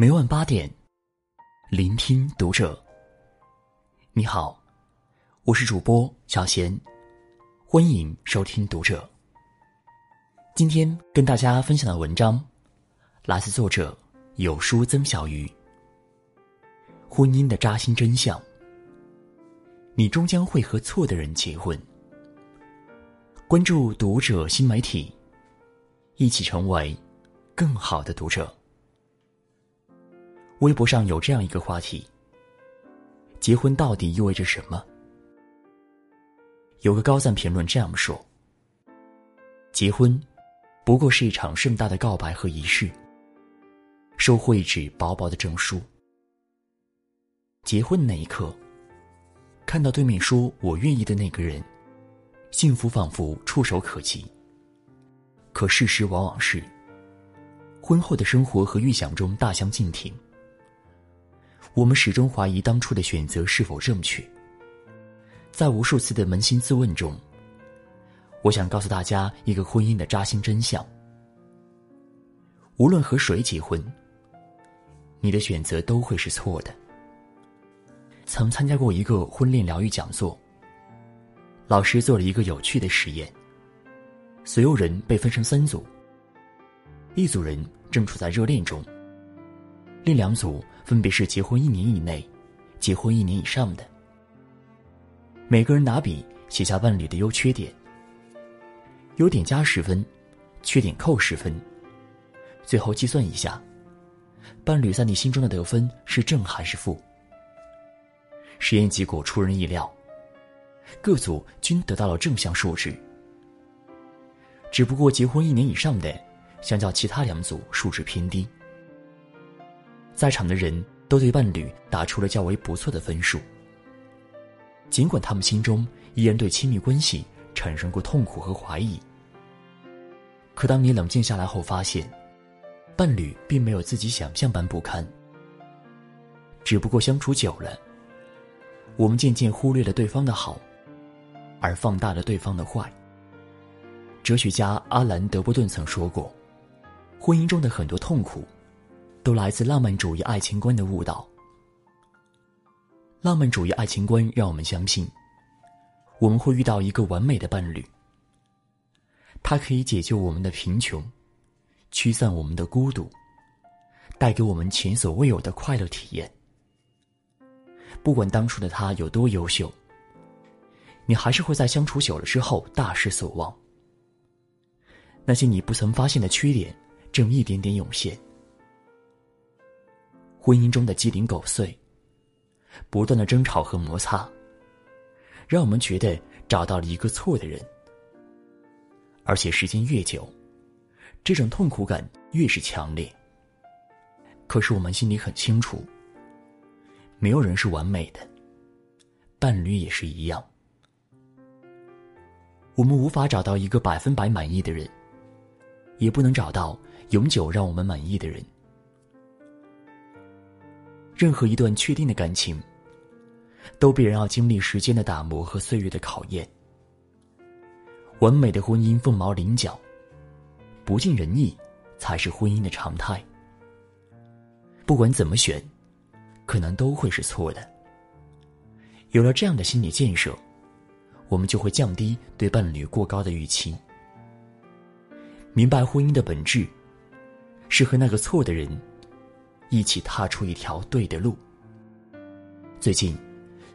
每晚八点，聆听读者。你好，我是主播小贤，欢迎收听读者。今天跟大家分享的文章来自作者有书曾小鱼。婚姻的扎心真相，你终将会和错的人结婚。关注读者新媒体，一起成为更好的读者。微博上有这样一个话题：结婚到底意味着什么？有个高赞评论这样说：“结婚不过是一场盛大的告白和仪式，收获一纸薄薄的证书。结婚那一刻，看到对面说我愿意的那个人，幸福仿佛触手可及。可事实往往是，婚后的生活和预想中大相径庭。”我们始终怀疑当初的选择是否正确。在无数次的扪心自问中，我想告诉大家一个婚姻的扎心真相：无论和谁结婚，你的选择都会是错的。曾参加过一个婚恋疗愈讲座，老师做了一个有趣的实验：所有人被分成三组，一组人正处在热恋中。另两组分别是结婚一年以内、结婚一年以上的。每个人拿笔写下伴侣的优缺点，优点加十分，缺点扣十分。最后计算一下，伴侣在你心中的得分是正还是负？实验结果出人意料，各组均得到了正向数值。只不过结婚一年以上的，相较其他两组数值偏低。在场的人都对伴侣打出了较为不错的分数，尽管他们心中依然对亲密关系产生过痛苦和怀疑。可当你冷静下来后，发现，伴侣并没有自己想象般不堪，只不过相处久了，我们渐渐忽略了对方的好，而放大了对方的坏。哲学家阿兰·德波顿曾说过，婚姻中的很多痛苦。都来自浪漫主义爱情观的误导。浪漫主义爱情观让我们相信，我们会遇到一个完美的伴侣，他可以解救我们的贫穷，驱散我们的孤独，带给我们前所未有的快乐体验。不管当初的他有多优秀，你还是会在相处久了之后大失所望。那些你不曾发现的缺点，正一点点涌现。婚姻中的鸡零狗碎，不断的争吵和摩擦，让我们觉得找到了一个错的人。而且时间越久，这种痛苦感越是强烈。可是我们心里很清楚，没有人是完美的，伴侣也是一样。我们无法找到一个百分百满意的人，也不能找到永久让我们满意的人。任何一段确定的感情，都必然要经历时间的打磨和岁月的考验。完美的婚姻凤毛麟角，不尽人意才是婚姻的常态。不管怎么选，可能都会是错的。有了这样的心理建设，我们就会降低对伴侣过高的预期。明白婚姻的本质，是和那个错的人。一起踏出一条对的路。最近，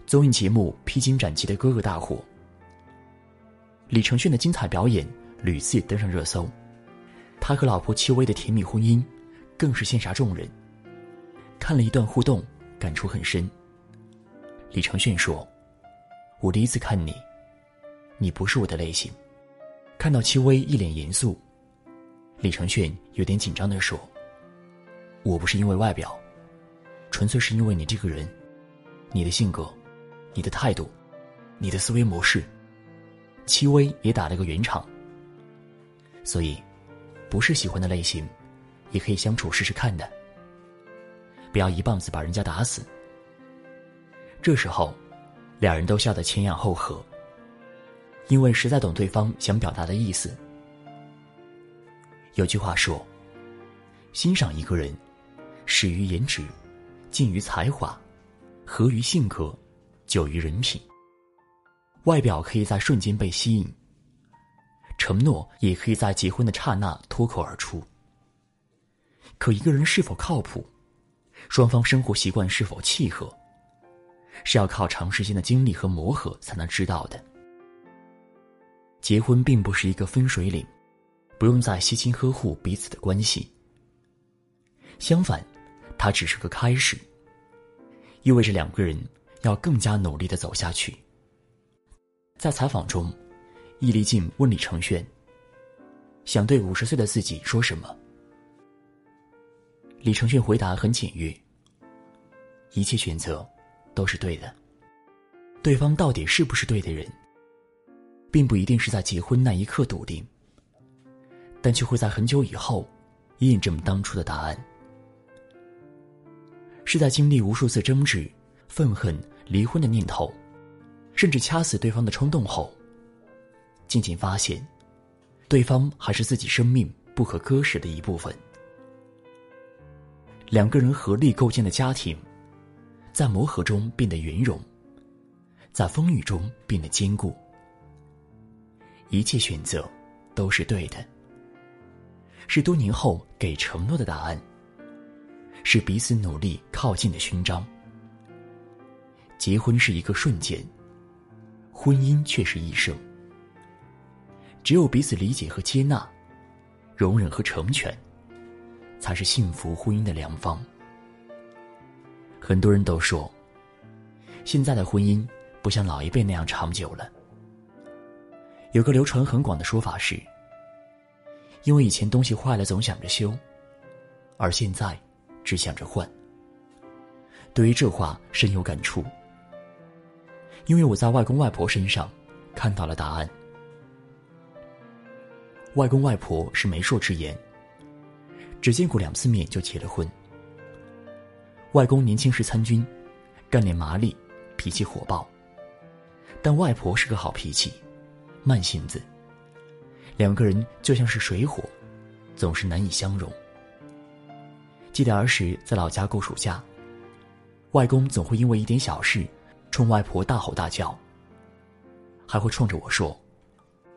综艺节目《披荆斩棘的哥哥》大火，李承铉的精彩表演屡次登上热搜，他和老婆戚薇的甜蜜婚姻更是羡煞众人。看了一段互动，感触很深。李承铉说：“我第一次看你，你不是我的类型。”看到戚薇一脸严肃，李承铉有点紧张的说。我不是因为外表，纯粹是因为你这个人，你的性格，你的态度，你的思维模式。戚薇也打了个圆场。所以，不是喜欢的类型，也可以相处试试看的。不要一棒子把人家打死。这时候，两人都笑得前仰后合，因为实在懂对方想表达的意思。有句话说：“欣赏一个人。”始于颜值，近于才华，合于性格，久于人品。外表可以在瞬间被吸引，承诺也可以在结婚的刹那脱口而出。可一个人是否靠谱，双方生活习惯是否契合，是要靠长时间的经历和磨合才能知道的。结婚并不是一个分水岭，不用再悉心呵护彼此的关系。相反，它只是个开始，意味着两个人要更加努力的走下去。在采访中，易立竞问李承铉：“想对五十岁的自己说什么？”李承铉回答很简约：“一切选择都是对的。对方到底是不是对的人，并不一定是在结婚那一刻笃定，但却会在很久以后验证当初的答案。是在经历无数次争执、愤恨、离婚的念头。”甚至掐死对方的冲动后，渐渐发现，对方还是自己生命不可割舍的一部分。两个人合力构建的家庭，在磨合中变得圆融，在风雨中变得坚固。一切选择都是对的，是多年后给承诺的答案，是彼此努力靠近的勋章。结婚是一个瞬间。婚姻却是一生，只有彼此理解和接纳，容忍和成全，才是幸福婚姻的良方。很多人都说，现在的婚姻不像老一辈那样长久了。有个流传很广的说法是，因为以前东西坏了总想着修，而现在只想着换。对于这话深有感触。因为我在外公外婆身上看到了答案。外公外婆是媒妁之言，只见过两次面就结了婚。外公年轻时参军，干练麻利，脾气火爆；但外婆是个好脾气，慢性子。两个人就像是水火，总是难以相容。记得儿时在老家过暑假，外公总会因为一点小事。冲外婆大吼大叫，还会冲着我说：“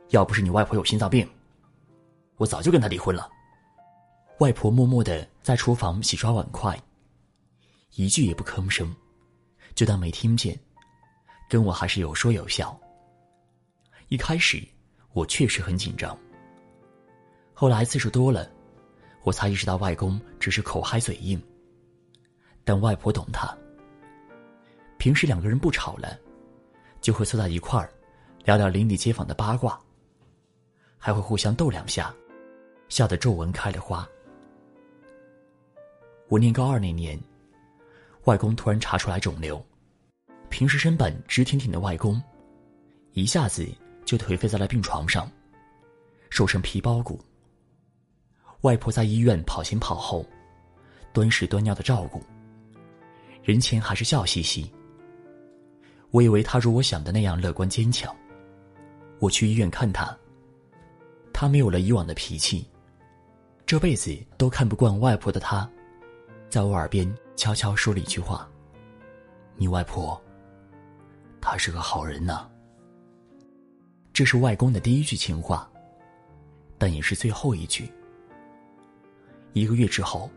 要不是你外婆有心脏病，我早就跟她离婚了。”外婆默默的在厨房洗刷碗筷，一句也不吭声，就当没听见，跟我还是有说有笑。一开始我确实很紧张，后来次数多了，我才意识到外公只是口嗨嘴硬，但外婆懂他。平时两个人不吵了，就会凑在一块儿，聊聊邻里街坊的八卦，还会互相逗两下，笑得皱纹开了花。我念高二那年，外公突然查出来肿瘤，平时身板直挺挺的外公，一下子就颓废在了病床上，瘦成皮包骨。外婆在医院跑前跑后，端屎端尿的照顾，人前还是笑嘻嘻。我以为他如我想的那样乐观坚强。我去医院看他，他没有了以往的脾气。这辈子都看不惯外婆的他，在我耳边悄悄说了一句话：“你外婆，她是个好人呐。”这是外公的第一句情话，但也是最后一句。一个月之后，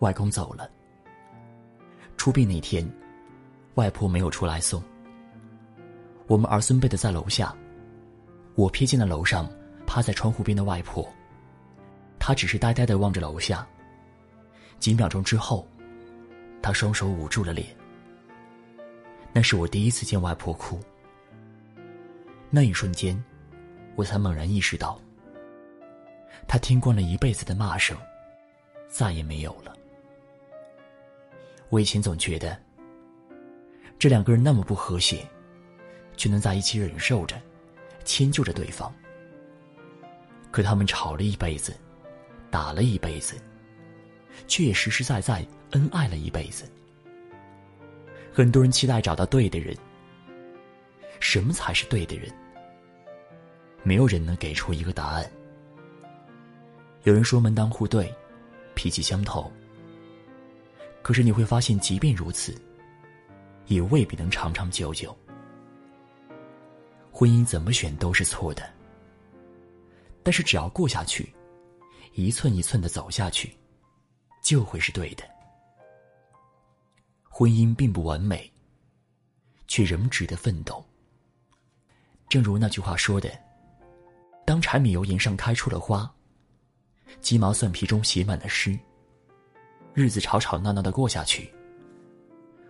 外公走了。出殡那天，外婆没有出来送。我们儿孙辈的在楼下，我瞥见了楼上趴在窗户边的外婆。她只是呆呆的望着楼下。几秒钟之后，她双手捂住了脸。那是我第一次见外婆哭。那一瞬间，我才猛然意识到，她听惯了一辈子的骂声，再也没有了。我以前总觉得，这两个人那么不和谐。却能在一起忍受着，迁就着对方。可他们吵了一辈子，打了一辈子，却也实实在在恩爱了一辈子。很多人期待找到对的人，什么才是对的人？没有人能给出一个答案。有人说门当户对，脾气相投，可是你会发现，即便如此，也未必能长长久久。婚姻怎么选都是错的，但是只要过下去，一寸一寸的走下去，就会是对的。婚姻并不完美，却仍值得奋斗。正如那句话说的：“当柴米油盐上开出了花，鸡毛蒜皮中写满了诗。”日子吵吵闹闹的过下去，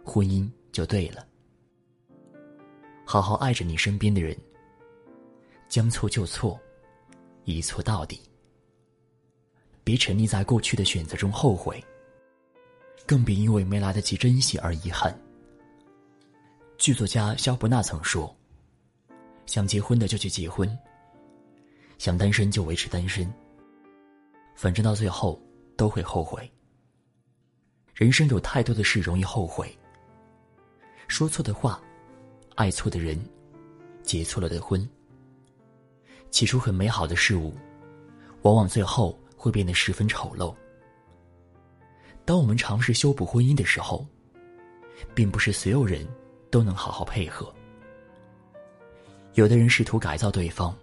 婚姻就对了。好好爱着你身边的人，将错就错，一错到底。别沉溺在过去的选择中后悔，更别因为没来得及珍惜而遗憾。剧作家肖伯纳曾说：“想结婚的就去结婚，想单身就维持单身，反正到最后都会后悔。”人生有太多的事容易后悔。说错的话，爱错的人，结错了的婚。起初很美好的事物，往往最后会变得十分丑陋。当我们尝试修补婚姻的时候，并不是所有人都能好好配合。有的人试图改造对方，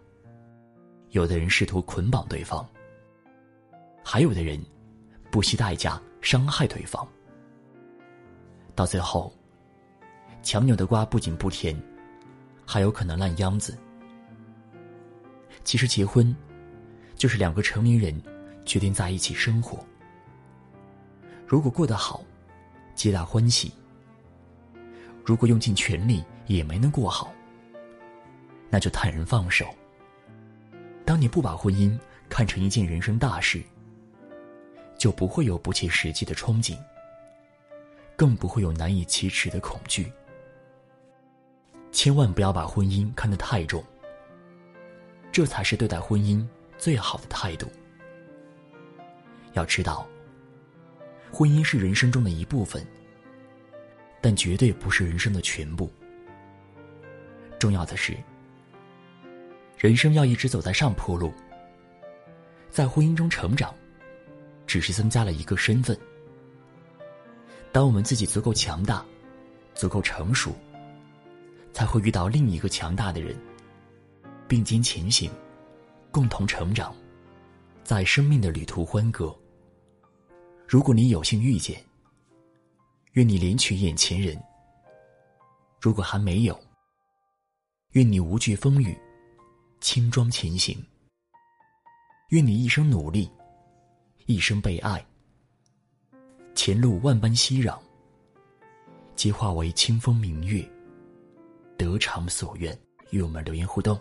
有的人试图捆绑对方，还有的人不惜代价。伤害对方，到最后，强扭的瓜不仅不甜，还有可能烂秧子。其实，结婚就是两个成年人决定在一起生活。如果过得好，皆大欢喜；如果用尽全力也没能过好，那就坦然放手。当你不把婚姻看成一件人生大事。就不会有不切实际的憧憬，更不会有难以启齿的恐惧。千万不要把婚姻看得太重，这才是对待婚姻最好的态度。要知道，婚姻是人生中的一部分，但绝对不是人生的全部。重要的是，人生要一直走在上坡路，在婚姻中成长。只是增加了一个身份。当我们自己足够强大、足够成熟，才会遇到另一个强大的人，并肩前行，共同成长，在生命的旅途欢歌。如果你有幸遇见，愿你怜取眼前人；如果还没有，愿你无惧风雨，轻装前行。愿你一生努力。一生被爱，前路万般熙攘，皆化为清风明月，得偿所愿。与我们留言互动。